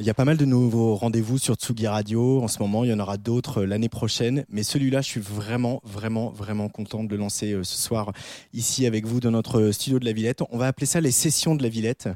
Il y a pas mal de nouveaux rendez-vous sur Tsugi Radio en ce moment. Il y en aura d'autres euh, l'année prochaine. Mais celui-là, je suis vraiment, vraiment, vraiment content de le lancer euh, ce soir ici avec vous dans notre studio de la Villette. On va appeler ça les sessions de la Villette.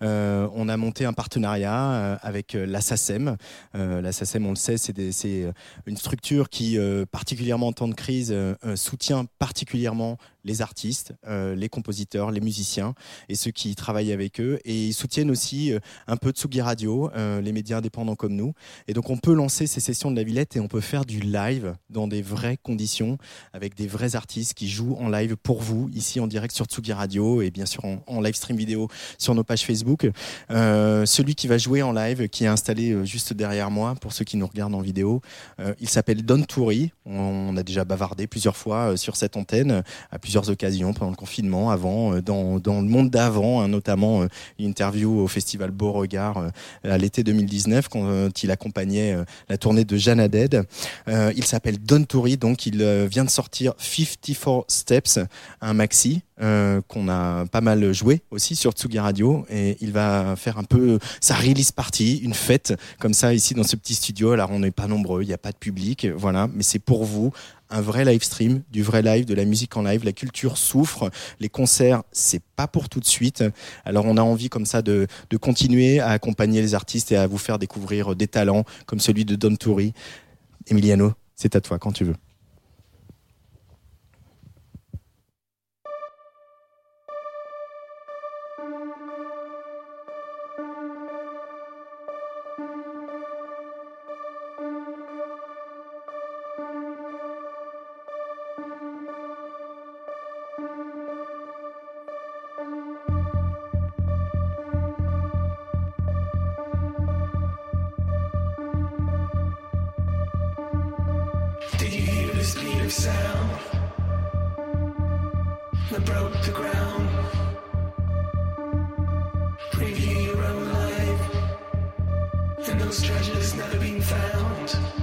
Euh, on a monté un partenariat euh, avec euh, la SACEM. Euh, la SACEM, on le sait, c'est euh, une structure qui, euh, particulièrement en temps de crise, euh, euh, soutient particulièrement les artistes, euh, les compositeurs, les musiciens et ceux qui travaillent avec eux. Et ils soutiennent aussi euh, un peu Tsugi Radio, euh, les médias indépendants comme nous. Et donc on peut lancer ces sessions de la Villette et on peut faire du live dans des vraies conditions avec des vrais artistes qui jouent en live pour vous ici en direct sur Tsugi Radio et bien sûr en, en live stream vidéo sur nos pages Facebook. Euh, celui qui va jouer en live, qui est installé euh, juste derrière moi pour ceux qui nous regardent en vidéo, euh, il s'appelle Don Toury. On a déjà bavardé plusieurs fois euh, sur cette antenne à plusieurs occasions pendant le confinement, avant, euh, dans, le monde d'avant, hein, notamment euh, une interview au festival Beauregard euh, à l'été 2019 quand euh, il accompagnait euh, la tournée de Jeanne. Euh, il s'appelle Don Toury, donc il vient de sortir 54 Steps, un maxi qu'on a pas mal joué aussi sur Tsugi Radio et il va faire un peu sa release party, une fête comme ça ici dans ce petit studio. Alors on n'est pas nombreux, il n'y a pas de public, voilà, mais c'est pour vous un vrai live stream, du vrai live, de la musique en live. La culture souffre, les concerts, c'est pas pour tout de suite. Alors on a envie comme ça de, continuer à accompagner les artistes et à vous faire découvrir des talents comme celui de Don Toury. Emiliano, c'est à toi quand tu veux. Treasures never been found.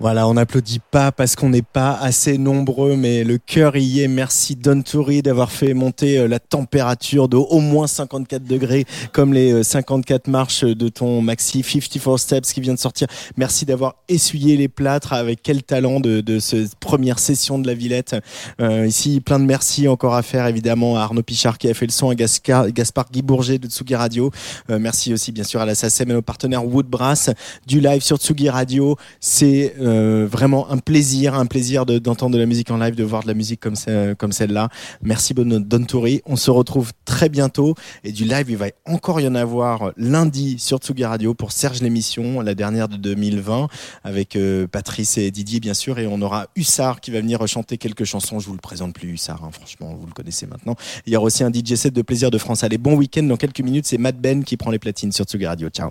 Voilà, on n'applaudit pas parce qu'on n'est pas assez nombreux, mais le cœur y est. Merci Don Toury d'avoir fait monter euh, la température de au moins 54 degrés, comme les euh, 54 marches de ton maxi 54 Steps qui vient de sortir. Merci d'avoir essuyé les plâtres avec quel talent de, de cette première session de la Villette. Euh, ici, plein de merci encore à faire évidemment à Arnaud Pichard qui a fait le son, à Gascar- Gaspard Guy Bourget de Tsugi Radio. Euh, merci aussi bien sûr à la SACEM et nos partenaires Woodbrass du live sur Tsugi Radio. C'est euh, vraiment un plaisir, un plaisir de- d'entendre de, la musique en live, de voir de la musique comme, ce- comme celle-là. Merci Bon Don. On se retrouve très bientôt et du live, il va encore y en avoir lundi sur Tsugi Radio pour Serge l'émission, la dernière de 2020 avec euh, Patrice et Didier bien sûr et on aura Hussard qui va venir chanter quelques chansons. Je vous le présente plus Hussard, hein, franchement, vous le connaissez maintenant. Il y aura aussi un DJ set de plaisir de France. Allez, bon week-end. Dans quelques minutes, c'est Matt Ben qui prend les platines sur Tsugi Radio. Ciao.